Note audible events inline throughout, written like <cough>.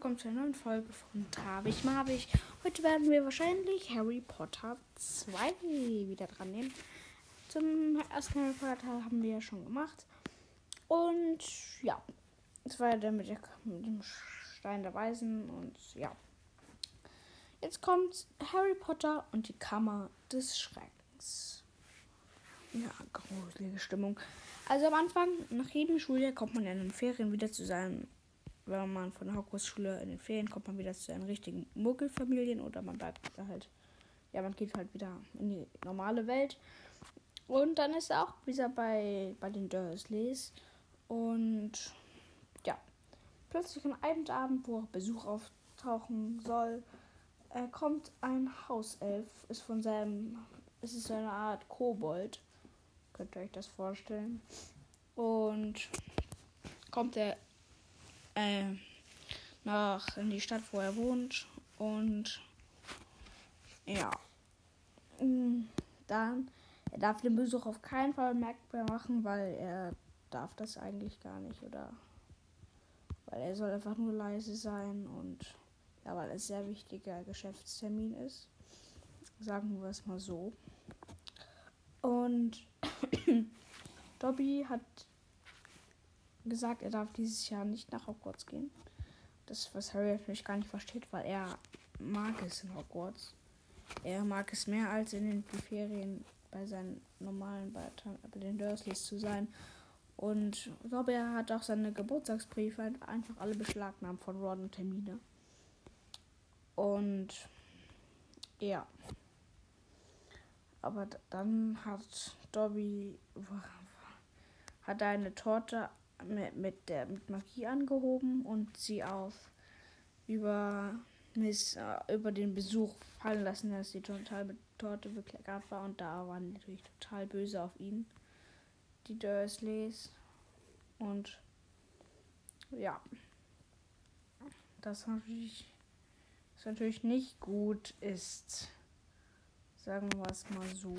willkommen zu einer neuen Folge von Tabich Mabich. Heute werden wir wahrscheinlich Harry Potter 2 wieder dran nehmen. Zum ersten Harry Potter haben wir ja schon gemacht. Und ja, das war ja der mit dem Stein der Weisen und ja. Jetzt kommt Harry Potter und die Kammer des Schreckens. Ja, gruselige Stimmung. Also am Anfang, nach jedem Schuljahr, kommt man in den Ferien wieder zu seinem wenn man von der Hogwarts-Schule in den Ferien kommt, man wieder zu seinen richtigen Muggelfamilien oder man bleibt halt, ja, man geht halt wieder in die normale Welt. Und dann ist er auch wieder bei, bei den Dursleys. Und ja, plötzlich an einem Abend, wo auch Besuch auftauchen soll, äh, kommt ein Hauself, ist von seinem, es ist so eine Art Kobold. Könnt ihr euch das vorstellen? Und kommt er äh, nach in die Stadt, wo er wohnt. Und ja, mm, dann, er darf den Besuch auf keinen Fall merkbar machen, weil er darf das eigentlich gar nicht oder weil er soll einfach nur leise sein und ja, weil es sehr wichtiger Geschäftstermin ist. Sagen wir es mal so. Und <coughs> Dobby hat gesagt, er darf dieses Jahr nicht nach Hogwarts gehen. Das, was Harry natürlich gar nicht versteht, weil er mag es in Hogwarts. Er mag es mehr als in den Ferien bei seinen normalen, bei, bei den Dursleys zu sein. Und ich glaube, er hat auch seine Geburtstagsbriefe einfach alle beschlagnahmt von Ron und Termine. Und ja. Aber dann hat Dobby hat eine Torte mit, mit, der, mit Magie angehoben und sie auf über, Miss, äh, über den Besuch fallen lassen, dass die total Torte bekleckert war. Und da waren natürlich total böse auf ihn, die Dursleys. Und ja, das natürlich, das natürlich nicht gut ist. Sagen wir es mal so.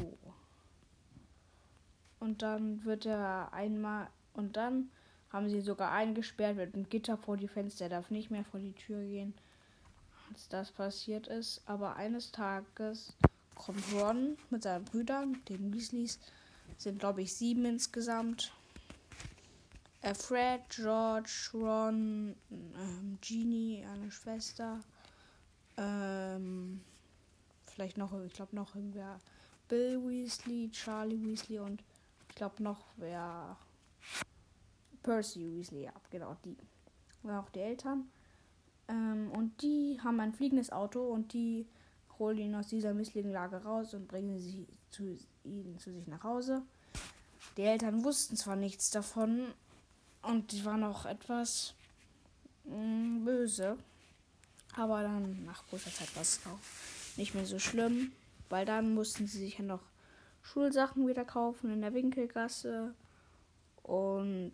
Und dann wird er einmal und dann haben sie sogar eingesperrt mit einem Gitter vor die Fenster. Er darf nicht mehr vor die Tür gehen, als das passiert ist. Aber eines Tages kommt Ron mit seinen Brüdern, den Weasleys, sind glaube ich sieben insgesamt. Äh, Fred, George, Ron, ähm, Jeannie, eine Schwester. Ähm, vielleicht noch, ich glaube noch irgendwer. Bill Weasley, Charlie Weasley und ich glaube noch wer Percy Weasley ab, genau die. Und auch die Eltern. Ähm, und die haben ein fliegendes Auto und die holen ihn aus dieser misslichen Lage raus und bringen sie zu ihnen zu sich nach Hause. Die Eltern wussten zwar nichts davon und die waren auch etwas mh, mm, böse, aber dann nach kurzer Zeit war es auch nicht mehr so schlimm, weil dann mussten sie sich ja noch Schulsachen wieder kaufen in der Winkelgasse und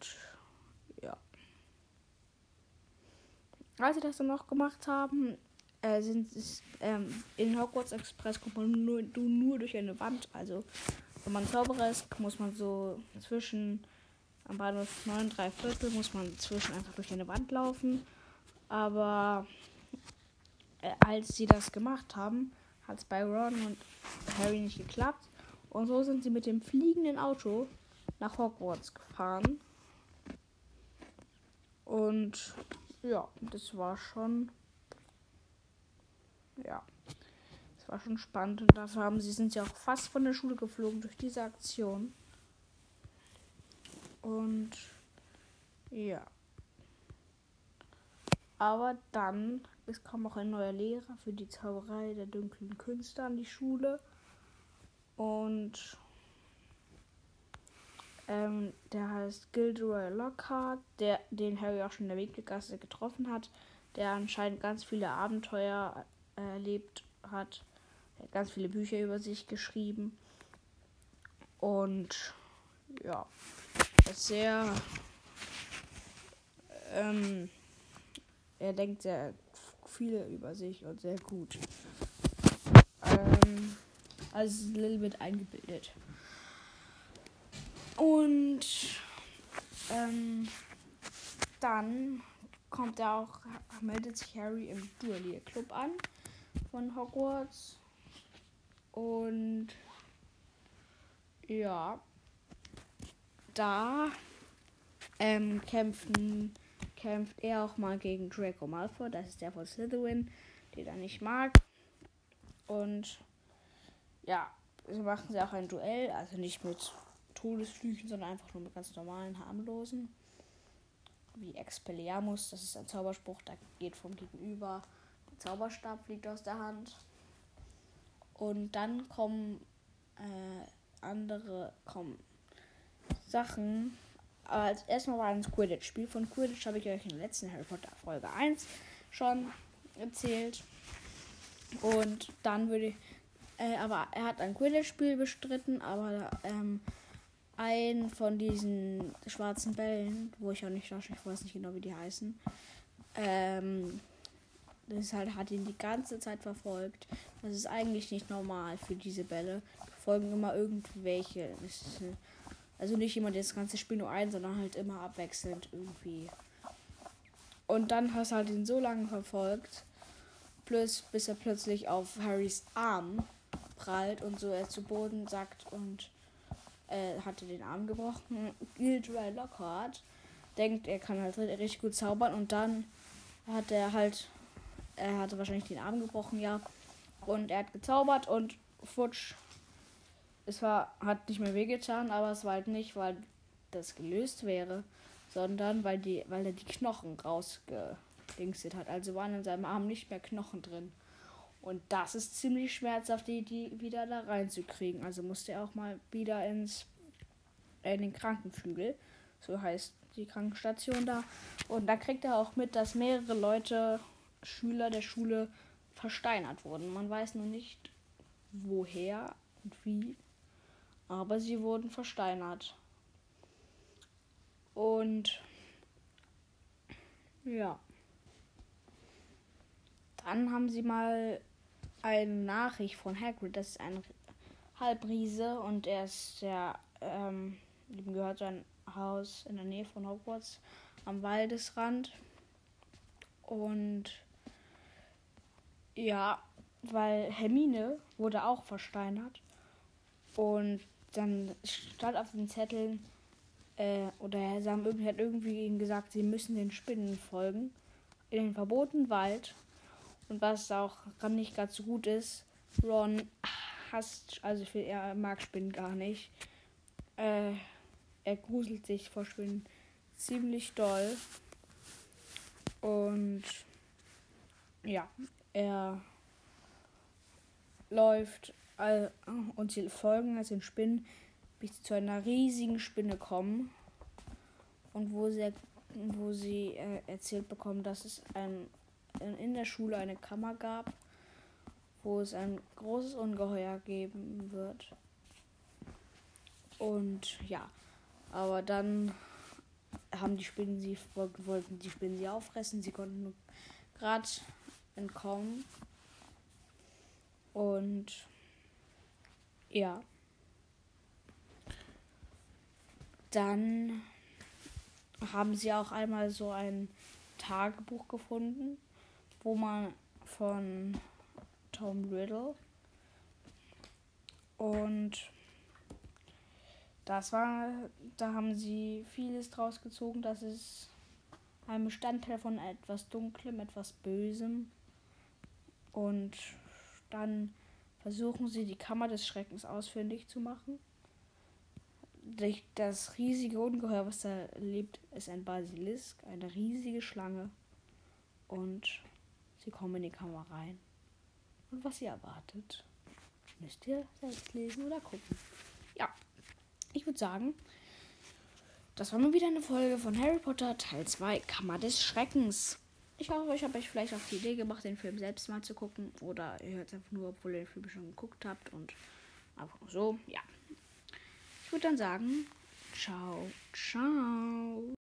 als sie das dann noch gemacht haben, äh, sind es ähm, in Hogwarts Express kommt man nur, nur durch eine Wand. Also wenn man Zauberer ist, muss man so zwischen am Bahnhof 9, 3 Viertel muss man zwischen einfach durch eine Wand laufen. Aber äh, als sie das gemacht haben, hat es bei Ron und Harry nicht geklappt. Und so sind sie mit dem fliegenden Auto nach Hogwarts gefahren. Und ja, das war schon. Ja. Das war schon spannend. Und dafür haben sie sind ja auch fast von der Schule geflogen durch diese Aktion. Und ja. Aber dann es kam auch ein neuer Lehrer für die Zauberei der dunklen Künste an die Schule. Und ähm, der heißt Gilderoy Lockhart, der, den Harry auch schon in der Winkelgasse getroffen hat, der anscheinend ganz viele Abenteuer erlebt hat. Er hat ganz viele Bücher über sich geschrieben. Und ja, ist sehr. Ähm, er denkt sehr viel über sich und sehr gut. Ähm, also ein little bit eingebildet. Und ähm, dann kommt er auch, meldet sich Harry im Dualier Club an von Hogwarts. Und ja, da ähm, kämpfen, kämpft er auch mal gegen Draco Malfoy. Das ist der von Slytherin, den er nicht mag. Und ja, so machen sie auch ein Duell, also nicht mit Todesflüchen, sondern einfach nur mit ganz normalen, harmlosen. Wie Expelliarmus, das ist ein Zauberspruch, da geht vom Gegenüber der Zauberstab fliegt aus der Hand. Und dann kommen äh, andere kommen Sachen. Aber als erstmal war ein Quidditch-Spiel. Von Quidditch habe ich euch in der letzten Harry Potter Folge 1 schon erzählt. Und dann würde ich. Äh, aber er hat ein Quidditch-Spiel bestritten, aber ähm, ein von diesen schwarzen Bällen, wo ich auch nicht ich weiß nicht genau, wie die heißen, ähm, das ist halt, hat ihn die ganze Zeit verfolgt. Das ist eigentlich nicht normal für diese Bälle. Folgen immer irgendwelche. also nicht jemand das ganze Spiel nur ein, sondern halt immer abwechselnd irgendwie. Und dann hast du halt ihn so lange verfolgt, plus bis er plötzlich auf Harrys Arm prallt und so er zu Boden sackt und äh, hatte den Arm gebrochen. Gilderoy Lockhart denkt, er kann halt richtig gut zaubern und dann hat er halt, er hatte wahrscheinlich den Arm gebrochen, ja. Und er hat gezaubert und futsch. Es war, hat nicht mehr wehgetan, aber es war halt nicht, weil das gelöst wäre, sondern weil die, weil er die Knochen rausgedingstet hat. Also waren in seinem Arm nicht mehr Knochen drin. Und das ist ziemlich schmerzhaft, die, die wieder da reinzukriegen. Also musste er auch mal wieder ins in den Krankenflügel. So heißt die Krankenstation da. Und da kriegt er auch mit, dass mehrere Leute, Schüler der Schule, versteinert wurden. Man weiß nur nicht, woher und wie. Aber sie wurden versteinert. Und ja. Dann haben sie mal eine Nachricht von Hagrid. Das ist ein Halbriese und er ist der, ähm, ihm gehört sein Haus in der Nähe von Hogwarts am Waldesrand. Und ja, weil Hermine wurde auch versteinert. Und dann stand auf den Zetteln, äh, oder sie haben irgendwie, hat irgendwie gesagt, sie müssen den Spinnen folgen. In den verbotenen Wald. Und was auch nicht ganz so gut ist, Ron hasst, also für, er mag Spinnen gar nicht. Äh, er gruselt sich vor Spinnen ziemlich doll. Und ja, er läuft all, und sie folgen also den Spinnen, bis sie zu einer riesigen Spinne kommen. Und wo sie, wo sie äh, erzählt bekommen, dass es ein in der Schule eine Kammer gab, wo es ein großes Ungeheuer geben wird. Und ja, aber dann haben die Spinnen sie wollten die Spinnen sie auffressen. Sie konnten gerade entkommen. Und ja. Dann haben sie auch einmal so ein Tagebuch gefunden wo man von Tom Riddle und das war, da haben sie vieles draus gezogen, dass es ein Bestandteil von etwas Dunklem, etwas Bösem. Und dann versuchen sie die Kammer des Schreckens ausfindig zu machen. Das riesige Ungeheuer, was da lebt, ist ein Basilisk, eine riesige Schlange. Und Sie kommen in die Kammer rein. Und was ihr erwartet, müsst ihr selbst lesen oder gucken. Ja, ich würde sagen, das war mal wieder eine Folge von Harry Potter Teil 2 Kammer des Schreckens. Ich hoffe, ich habe euch vielleicht auch die Idee gemacht, den Film selbst mal zu gucken. Oder ihr hört es einfach nur, obwohl ihr den Film schon geguckt habt. Und einfach so, ja. Ich würde dann sagen, ciao, ciao.